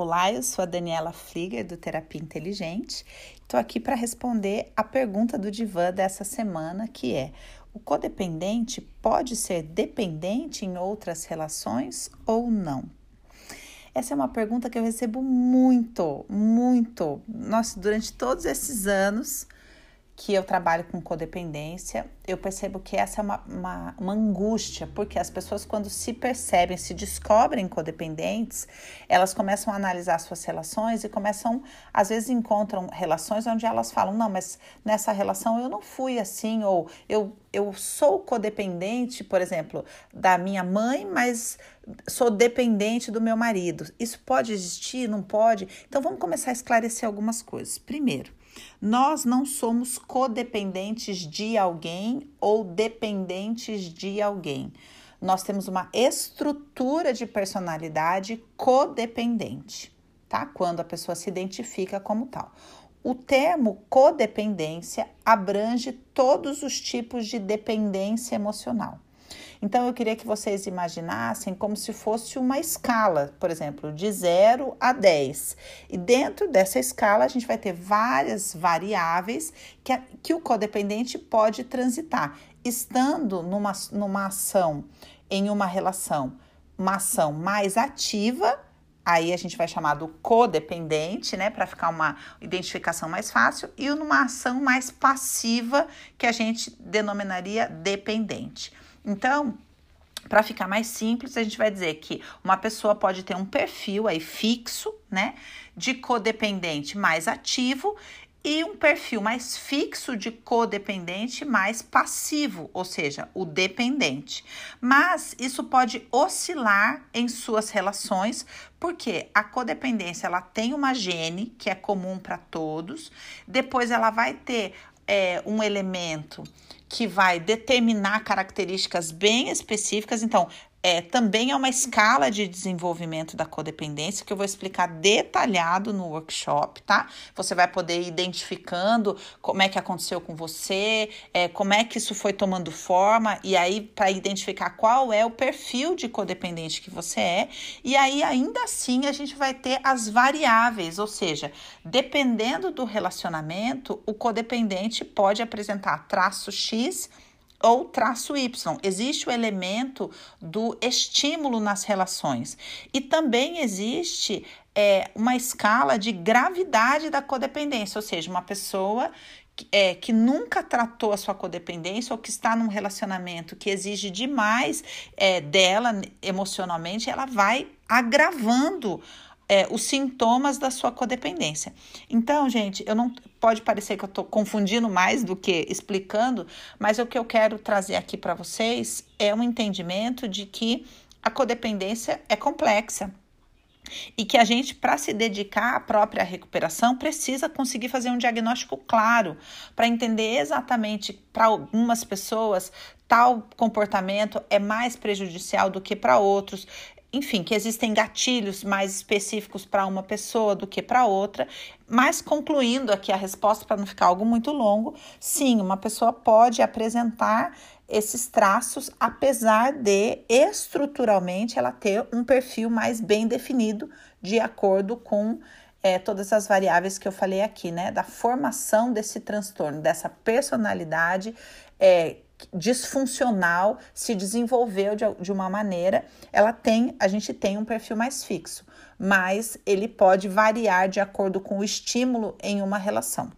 Olá, eu sou a Daniela Flieger do Terapia Inteligente. Estou aqui para responder a pergunta do divã dessa semana, que é: o codependente pode ser dependente em outras relações ou não? Essa é uma pergunta que eu recebo muito, muito. Nossa, durante todos esses anos que eu trabalho com codependência, eu percebo que essa é uma, uma, uma, angústia, porque as pessoas, quando se percebem, se descobrem codependentes, elas começam a analisar suas relações e começam, às vezes, encontram relações onde elas falam: não, mas nessa relação eu não fui assim, ou eu, eu sou codependente, por exemplo, da minha mãe, mas sou dependente do meu marido. Isso pode existir? Não pode? Então, vamos começar a esclarecer algumas coisas. Primeiro, nós não somos codependentes de alguém ou dependentes de alguém. Nós temos uma estrutura de personalidade codependente, tá? Quando a pessoa se identifica como tal. O termo codependência abrange todos os tipos de dependência emocional. Então eu queria que vocês imaginassem como se fosse uma escala, por exemplo, de 0 a 10. E dentro dessa escala a gente vai ter várias variáveis que, a, que o codependente pode transitar, estando numa, numa ação, em uma relação, uma ação mais ativa aí a gente vai chamar do codependente, né, para ficar uma identificação mais fácil, e numa ação mais passiva, que a gente denominaria dependente. Então, para ficar mais simples, a gente vai dizer que uma pessoa pode ter um perfil aí fixo, né, de codependente mais ativo e um perfil mais fixo de codependente mais passivo, ou seja, o dependente. Mas isso pode oscilar em suas relações, porque a codependência ela tem uma gene que é comum para todos, depois ela vai ter é, um elemento que vai determinar características bem específicas. Então, é, também é uma escala de desenvolvimento da codependência que eu vou explicar detalhado no workshop, tá? Você vai poder ir identificando como é que aconteceu com você, é, como é que isso foi tomando forma, e aí para identificar qual é o perfil de codependente que você é, e aí ainda assim a gente vai ter as variáveis, ou seja, dependendo do relacionamento, o codependente pode apresentar traço X ou traço Y. Existe o elemento do estímulo nas relações. E também existe é, uma escala de gravidade da codependência, ou seja, uma pessoa é, que nunca tratou a sua codependência ou que está num relacionamento que exige demais é, dela emocionalmente, ela vai agravando é, os sintomas da sua codependência. Então, gente, eu não pode parecer que eu estou confundindo mais do que explicando, mas o que eu quero trazer aqui para vocês é um entendimento de que a codependência é complexa. E que a gente, para se dedicar à própria recuperação, precisa conseguir fazer um diagnóstico claro para entender exatamente para algumas pessoas tal comportamento é mais prejudicial do que para outros enfim, que existem gatilhos mais específicos para uma pessoa do que para outra, mas concluindo aqui a resposta para não ficar algo muito longo, sim, uma pessoa pode apresentar esses traços, apesar de estruturalmente ela ter um perfil mais bem definido de acordo com é, todas as variáveis que eu falei aqui, né? Da formação desse transtorno, dessa personalidade é, disfuncional se desenvolveu de, de uma maneira, ela tem, a gente tem um perfil mais fixo, mas ele pode variar de acordo com o estímulo em uma relação.